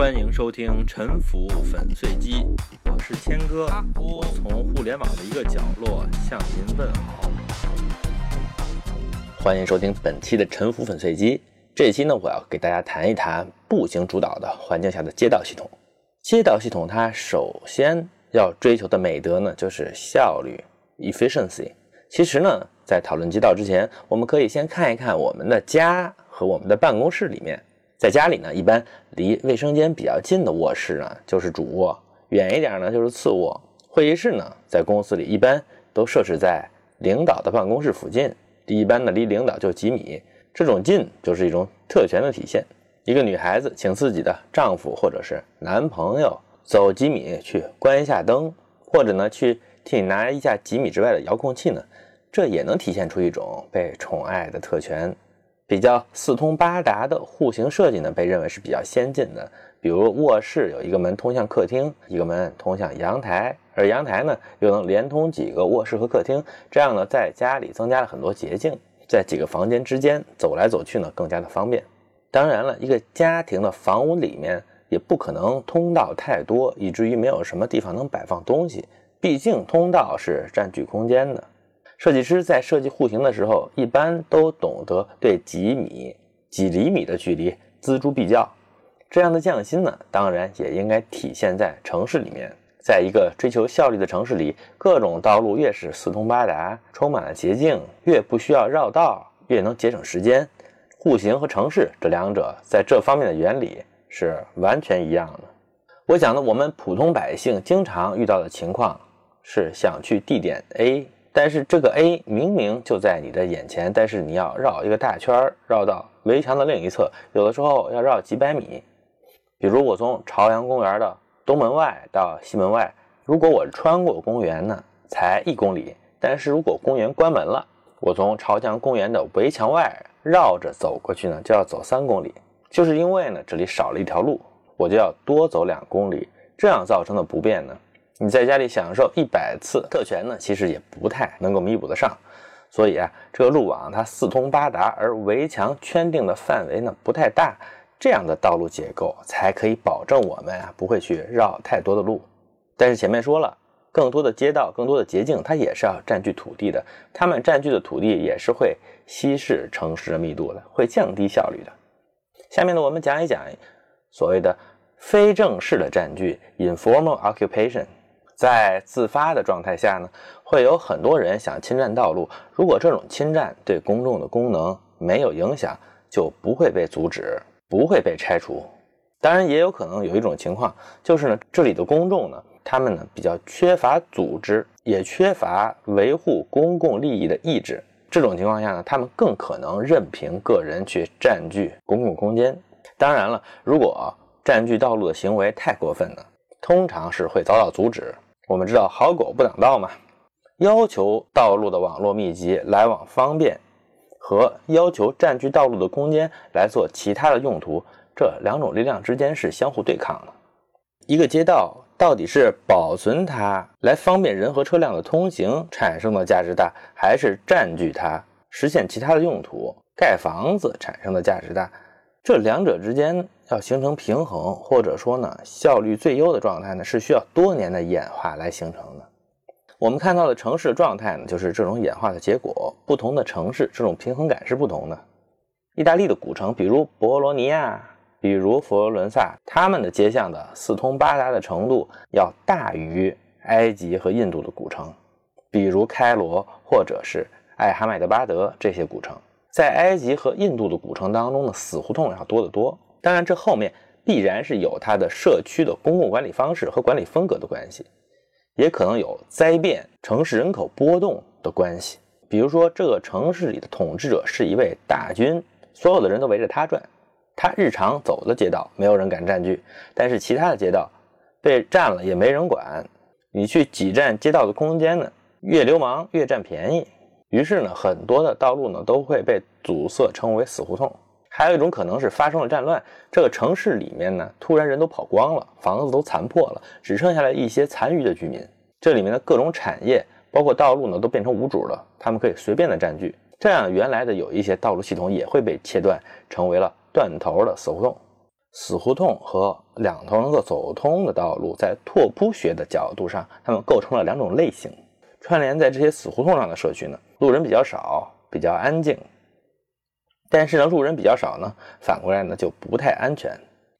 欢迎收听《沉浮粉碎机》，我是谦哥，我从互联网的一个角落向您问好。欢迎收听本期的《沉浮粉碎机》。这期呢，我要给大家谈一谈步行主导的环境下的街道系统。街道系统它首先要追求的美德呢，就是效率 （efficiency）。其实呢，在讨论街道之前，我们可以先看一看我们的家和我们的办公室里面。在家里呢，一般离卫生间比较近的卧室呢，就是主卧；远一点呢，就是次卧。会议室呢，在公司里一般都设置在领导的办公室附近，一般呢离领导就几米。这种近就是一种特权的体现。一个女孩子请自己的丈夫或者是男朋友走几米去关一下灯，或者呢去替你拿一下几米之外的遥控器呢，这也能体现出一种被宠爱的特权。比较四通八达的户型设计呢，被认为是比较先进的。比如卧室有一个门通向客厅，一个门通向阳台，而阳台呢又能连通几个卧室和客厅，这样呢在家里增加了很多捷径，在几个房间之间走来走去呢更加的方便。当然了，一个家庭的房屋里面也不可能通道太多，以至于没有什么地方能摆放东西，毕竟通道是占据空间的。设计师在设计户型的时候，一般都懂得对几米、几厘米的距离锱铢必较。这样的匠心呢，当然也应该体现在城市里面。在一个追求效率的城市里，各种道路越是四通八达，充满了捷径，越不需要绕道，越能节省时间。户型和城市这两者在这方面的原理是完全一样的。我想呢，我们普通百姓经常遇到的情况是想去地点 A。但是这个 A 明明就在你的眼前，但是你要绕一个大圈绕到围墙的另一侧，有的时候要绕几百米。比如我从朝阳公园的东门外到西门外，如果我穿过公园呢，才一公里；但是如果公园关门了，我从朝阳公园的围墙外绕着走过去呢，就要走三公里。就是因为呢，这里少了一条路，我就要多走两公里，这样造成的不便呢。你在家里享受一百次特权呢，其实也不太能够弥补得上。所以啊，这个路网它四通八达，而围墙圈定的范围呢不太大，这样的道路结构才可以保证我们啊不会去绕太多的路。但是前面说了，更多的街道、更多的捷径，它也是要占据土地的，它们占据的土地也是会稀释城市的密度的，会降低效率的。下面呢，我们讲一讲所谓的非正式的占据 （informal occupation）。在自发的状态下呢，会有很多人想侵占道路。如果这种侵占对公众的功能没有影响，就不会被阻止，不会被拆除。当然，也有可能有一种情况，就是呢，这里的公众呢，他们呢比较缺乏组织，也缺乏维护公共利益的意志。这种情况下呢，他们更可能任凭个人去占据公共空间。当然了，如果占据道路的行为太过分呢，通常是会遭到阻止。我们知道好狗不挡道嘛，要求道路的网络密集、来往方便，和要求占据道路的空间来做其他的用途，这两种力量之间是相互对抗的。一个街道到底是保存它来方便人和车辆的通行产生的价值大，还是占据它实现其他的用途、盖房子产生的价值大？这两者之间要形成平衡，或者说呢效率最优的状态呢，是需要多年的演化来形成的。我们看到的城市状态呢，就是这种演化的结果。不同的城市，这种平衡感是不同的。意大利的古城，比如博罗尼亚，比如佛罗伦萨，他们的街巷的四通八达的程度要大于埃及和印度的古城，比如开罗或者是艾哈迈德巴德这些古城。在埃及和印度的古城当中呢，死胡同要多得多。当然，这后面必然是有它的社区的公共管理方式和管理风格的关系，也可能有灾变、城市人口波动的关系。比如说，这个城市里的统治者是一位大军，所有的人都围着他转，他日常走的街道没有人敢占据，但是其他的街道被占了也没人管。你去挤占街道的空间呢，越流氓越占便宜。于是呢，很多的道路呢都会被阻塞，称为死胡同。还有一种可能是发生了战乱，这个城市里面呢突然人都跑光了，房子都残破了，只剩下了一些残余的居民。这里面的各种产业，包括道路呢，都变成无主了，他们可以随便的占据。这样原来的有一些道路系统也会被切断，成为了断头的死胡同。死胡同和两头能够走通的道路，在拓扑学的角度上，它们构成了两种类型。串联在这些死胡同上的社区呢，路人比较少，比较安静。但是呢，路人比较少呢，反过来呢就不太安全。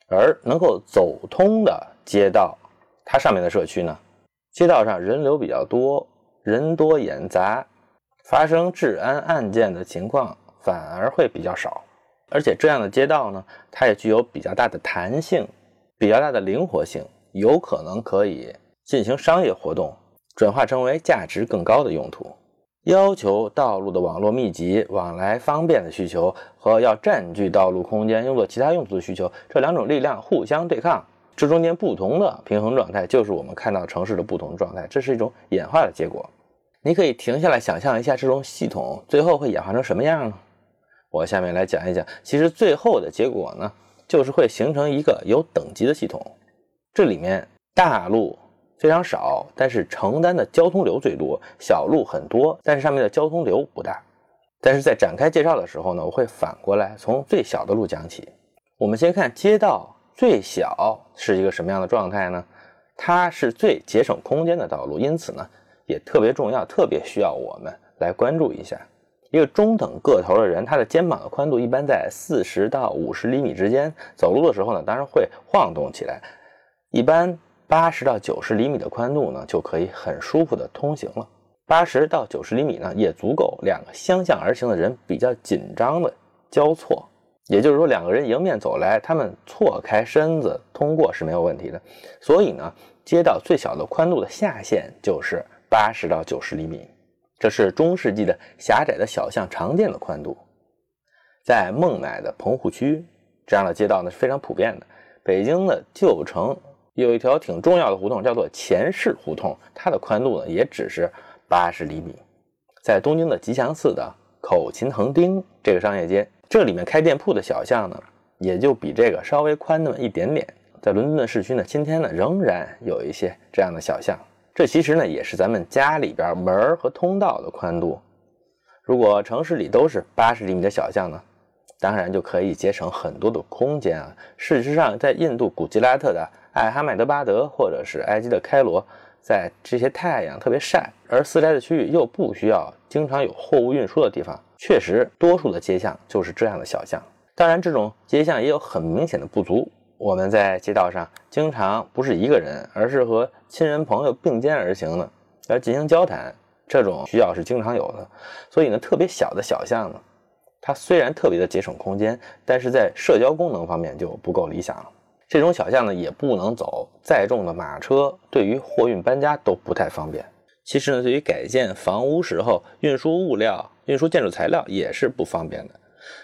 而能够走通的街道，它上面的社区呢，街道上人流比较多，人多眼杂，发生治安案件的情况反而会比较少。而且这样的街道呢，它也具有比较大的弹性，比较大的灵活性，有可能可以进行商业活动，转化成为价值更高的用途。要求道路的网络密集、往来方便的需求和要占据道路空间用作其他用途的需求，这两种力量互相对抗，这中间不同的平衡状态，就是我们看到城市的不同状态。这是一种演化的结果。你可以停下来想象一下，这种系统最后会演化成什么样呢？我下面来讲一讲，其实最后的结果呢，就是会形成一个有等级的系统。这里面大路非常少，但是承担的交通流最多；小路很多，但是上面的交通流不大。但是在展开介绍的时候呢，我会反过来从最小的路讲起。我们先看街道最小是一个什么样的状态呢？它是最节省空间的道路，因此呢，也特别重要，特别需要我们来关注一下。一个中等个头的人，他的肩膀的宽度一般在四十到五十厘米之间。走路的时候呢，当然会晃动起来。一般八十到九十厘米的宽度呢，就可以很舒服的通行了。八十到九十厘米呢，也足够两个相向而行的人比较紧张的交错。也就是说，两个人迎面走来，他们错开身子通过是没有问题的。所以呢，街道最小的宽度的下限就是八十到九十厘米。这是中世纪的狭窄的小巷常见的宽度，在孟买的棚户区，这样的街道呢是非常普遍的。北京的旧城有一条挺重要的胡同，叫做前市胡同，它的宽度呢也只是八十厘米。在东京的吉祥寺的口琴横丁这个商业街，这里面开店铺的小巷呢，也就比这个稍微宽那么一点点。在伦敦的市区呢，今天呢仍然有一些这样的小巷。这其实呢，也是咱们家里边门和通道的宽度。如果城市里都是八十厘米的小巷呢，当然就可以节省很多的空间啊。事实上，在印度古吉拉特的艾哈迈德巴德，或者是埃及的开罗，在这些太阳特别晒，而私宅的区域又不需要经常有货物运输的地方，确实多数的街巷就是这样的小巷。当然，这种街巷也有很明显的不足。我们在街道上经常不是一个人，而是和亲人朋友并肩而行的，来进行交谈。这种需要是经常有的。所以呢，特别小的小巷呢，它虽然特别的节省空间，但是在社交功能方面就不够理想了。这种小巷呢，也不能走载重的马车，对于货运搬家都不太方便。其实呢，对于改建房屋时候运输物料、运输建筑材料也是不方便的。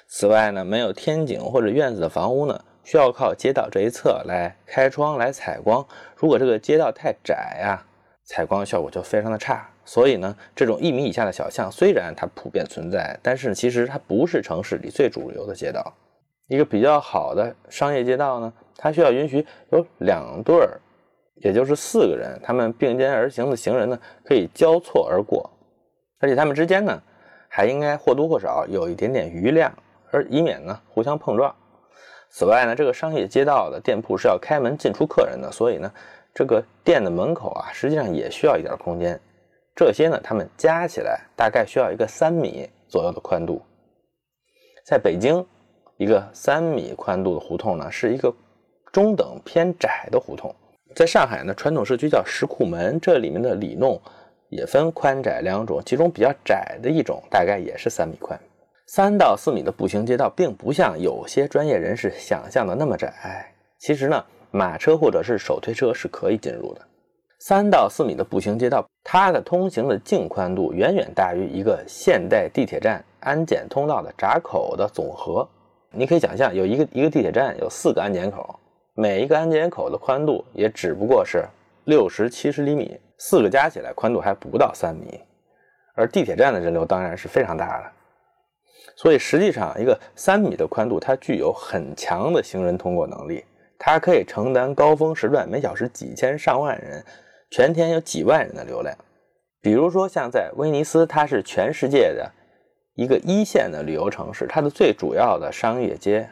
此外呢，没有天井或者院子的房屋呢。需要靠街道这一侧来开窗来采光，如果这个街道太窄呀，采光效果就非常的差。所以呢，这种一米以下的小巷虽然它普遍存在，但是其实它不是城市里最主流的街道。一个比较好的商业街道呢，它需要允许有两对儿，也就是四个人，他们并肩而行的行人呢，可以交错而过，而且他们之间呢，还应该或多或少有一点点余量，而以免呢互相碰撞。此外呢，这个商业街道的店铺是要开门进出客人的，所以呢，这个店的门口啊，实际上也需要一点空间。这些呢，他们加起来大概需要一个三米左右的宽度。在北京，一个三米宽度的胡同呢，是一个中等偏窄的胡同。在上海呢，传统社区叫石库门，这里面的里弄也分宽窄两种，其中比较窄的一种大概也是三米宽。三到四米的步行街道，并不像有些专业人士想象的那么窄。其实呢，马车或者是手推车是可以进入的。三到四米的步行街道，它的通行的净宽度远远大于一个现代地铁站安检通道的闸口的总和。你可以想象，有一个一个地铁站有四个安检口，每一个安检口的宽度也只不过是六十七十厘米，四个加起来宽度还不到三米。而地铁站的人流当然是非常大的。所以实际上，一个三米的宽度，它具有很强的行人通过能力，它可以承担高峰时段每小时几千上万人，全天有几万人的流量。比如说，像在威尼斯，它是全世界的一个一线的旅游城市，它的最主要的商业街，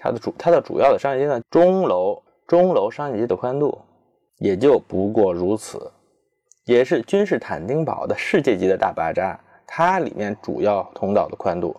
它的主它的主要的商业街呢，钟楼钟楼商业街的宽度也就不过如此，也是君士坦丁堡的世界级的大巴扎，它里面主要通道的宽度，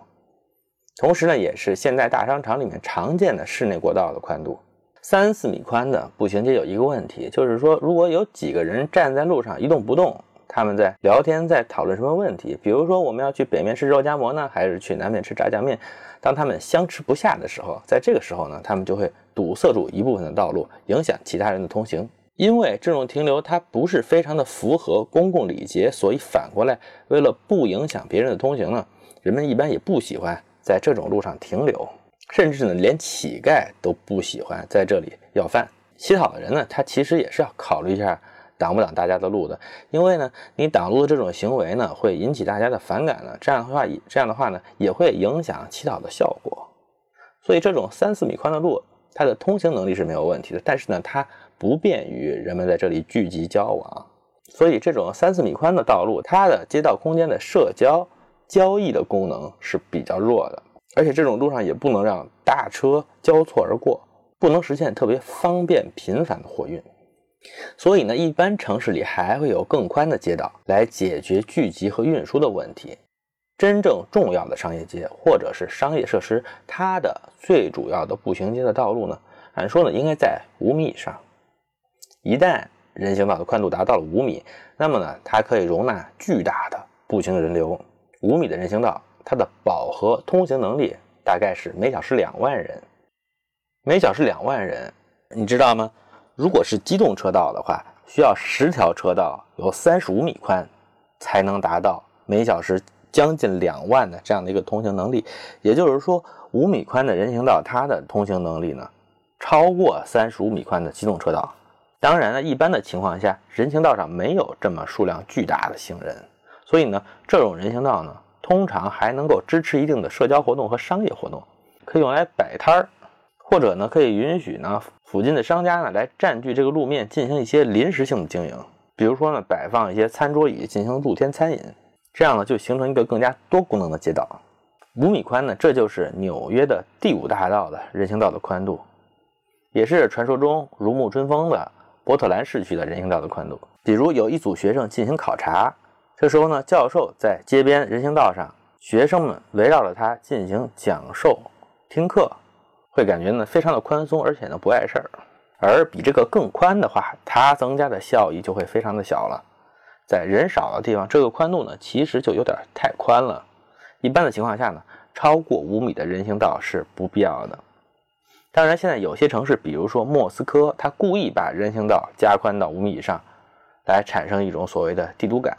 同时呢，也是现代大商场里面常见的室内过道的宽度。三四米宽的步行街有一个问题，就是说，如果有几个人站在路上一动不动，他们在聊天，在讨论什么问题？比如说，我们要去北面吃肉夹馍呢，还是去南面吃炸酱面？当他们相持不下的时候，在这个时候呢，他们就会堵塞住一部分的道路，影响其他人的通行。因为这种停留它不是非常的符合公共礼节，所以反过来，为了不影响别人的通行呢，人们一般也不喜欢在这种路上停留。甚至呢，连乞丐都不喜欢在这里要饭。乞讨的人呢，他其实也是要考虑一下挡不挡大家的路的，因为呢，你挡路的这种行为呢，会引起大家的反感呢。这样的话，这样的话呢，也会影响乞讨的效果。所以，这种三四米宽的路，它的通行能力是没有问题的，但是呢，它不便于人们在这里聚集交往。所以，这种三四米宽的道路，它的街道空间的社交交易的功能是比较弱的。而且这种路上也不能让大车交错而过，不能实现特别方便频繁的货运。所以呢，一般城市里还会有更宽的街道来解决聚集和运输的问题。真正重要的商业街或者是商业设施，它的最主要的步行街的道路呢，按说呢应该在五米以上。一旦人行道的宽度达到了五米，那么呢，它可以容纳巨大的步行人流。五米的人行道。它的饱和通行能力大概是每小时两万人，每小时两万人，你知道吗？如果是机动车道的话，需要十条车道，有三十五米宽，才能达到每小时将近两万的这样的一个通行能力。也就是说，五米宽的人行道，它的通行能力呢，超过三十五米宽的机动车道。当然了，一般的情况下，人行道上没有这么数量巨大的行人，所以呢，这种人行道呢。通常还能够支持一定的社交活动和商业活动，可以用来摆摊儿，或者呢可以允许呢附近的商家呢来占据这个路面进行一些临时性的经营，比如说呢摆放一些餐桌椅进行露天餐饮，这样呢就形成一个更加多功能的街道。五米宽呢，这就是纽约的第五大道的人行道的宽度，也是传说中如沐春风的波特兰市区的人行道的宽度。比如有一组学生进行考察。这时候呢，教授在街边人行道上，学生们围绕着他进行讲授、听课，会感觉呢非常的宽松，而且呢不碍事儿。而比这个更宽的话，它增加的效益就会非常的小了。在人少的地方，这个宽度呢其实就有点太宽了。一般的情况下呢，超过五米的人行道是不必要的。当然，现在有些城市，比如说莫斯科，它故意把人行道加宽到五米以上，来产生一种所谓的帝都感。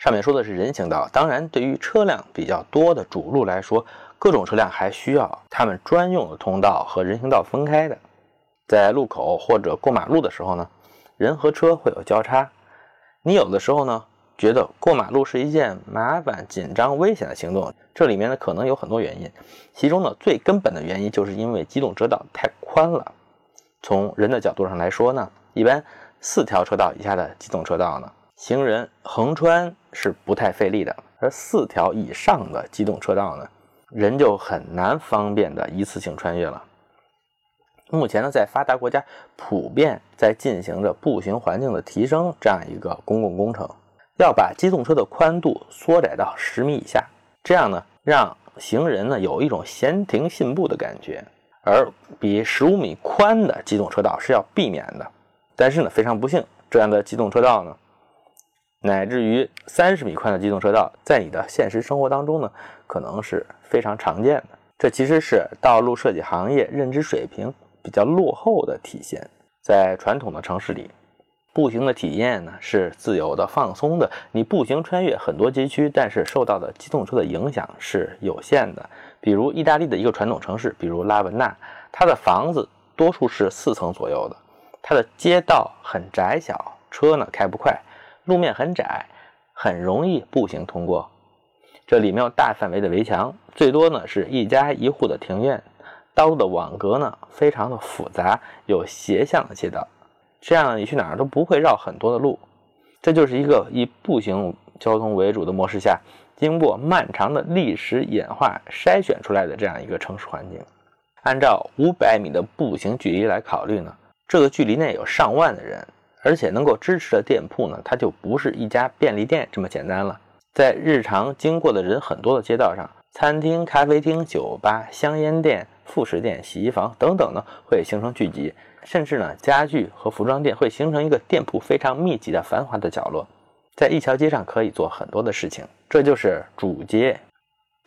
上面说的是人行道，当然，对于车辆比较多的主路来说，各种车辆还需要他们专用的通道和人行道分开的。在路口或者过马路的时候呢，人和车会有交叉。你有的时候呢，觉得过马路是一件麻烦、紧张、危险的行动，这里面呢可能有很多原因，其中呢最根本的原因就是因为机动车道太宽了。从人的角度上来说呢，一般四条车道以下的机动车道呢。行人横穿是不太费力的，而四条以上的机动车道呢，人就很难方便的一次性穿越了。目前呢，在发达国家普遍在进行着步行环境的提升这样一个公共工程，要把机动车的宽度缩窄到十米以下，这样呢，让行人呢有一种闲庭信步的感觉，而比十五米宽的机动车道是要避免的。但是呢，非常不幸，这样的机动车道呢。乃至于三十米宽的机动车道，在你的现实生活当中呢，可能是非常常见的。这其实是道路设计行业认知水平比较落后的体现。在传统的城市里，步行的体验呢是自由的、放松的。你步行穿越很多街区，但是受到的机动车的影响是有限的。比如意大利的一个传统城市，比如拉文纳，它的房子多数是四层左右的，它的街道很窄小，车呢开不快。路面很窄，很容易步行通过。这里没有大范围的围墙，最多呢是一家一户的庭院。道路的网格呢非常的复杂，有斜向的街道，这样你去哪儿都不会绕很多的路。这就是一个以步行交通为主的模式下，经过漫长的历史演化筛选出来的这样一个城市环境。按照五百米的步行距离来考虑呢，这个距离内有上万的人，而且能够支持的店铺呢，它就不是一家便利店这么简单了。在日常经过的人很多的街道上，餐厅、咖啡厅、酒吧、香烟店、副食店、洗衣房等等呢，会形成聚集，甚至呢，家具和服装店会形成一个店铺非常密集的繁华的角落。在一条街上可以做很多的事情，这就是主街。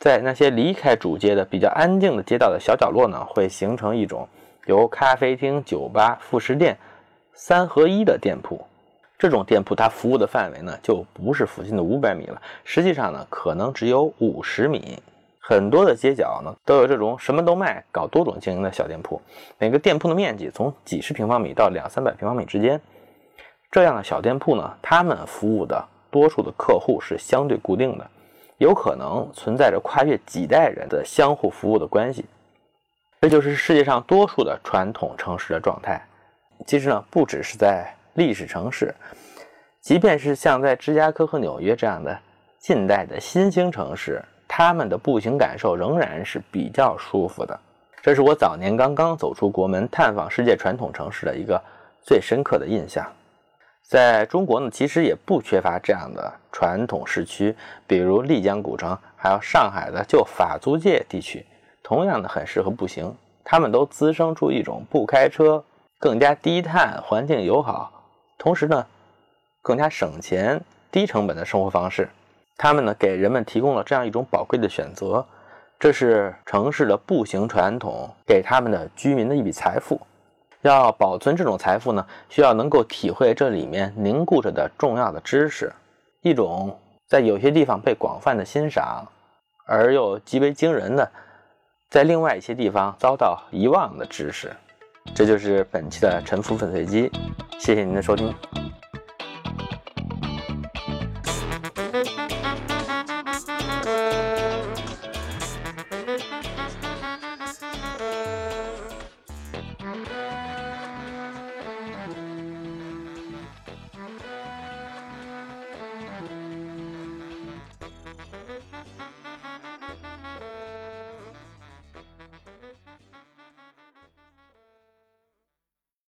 在那些离开主街的比较安静的街道的小角落呢，会形成一种由咖啡厅、酒吧、副食店三合一的店铺。这种店铺它服务的范围呢，就不是附近的五百米了，实际上呢，可能只有五十米。很多的街角呢，都有这种什么都卖、搞多种经营的小店铺。每个店铺的面积从几十平方米到两三百平方米之间。这样的小店铺呢，他们服务的多数的客户是相对固定的，有可能存在着跨越几代人的相互服务的关系。这就是世界上多数的传统城市的状态。其实呢，不只是在历史城市，即便是像在芝加哥和纽约这样的近代的新兴城市。他们的步行感受仍然是比较舒服的，这是我早年刚刚走出国门探访世界传统城市的一个最深刻的印象。在中国呢，其实也不缺乏这样的传统市区，比如丽江古城，还有上海的旧法租界地区，同样的很适合步行。他们都滋生出一种不开车、更加低碳、环境友好，同时呢，更加省钱、低成本的生活方式。他们呢，给人们提供了这样一种宝贵的选择，这是城市的步行传统给他们的居民的一笔财富。要保存这种财富呢，需要能够体会这里面凝固着的重要的知识，一种在有些地方被广泛的欣赏，而又极为惊人的，在另外一些地方遭到遗忘的知识。这就是本期的沉浮粉碎机，谢谢您的收听。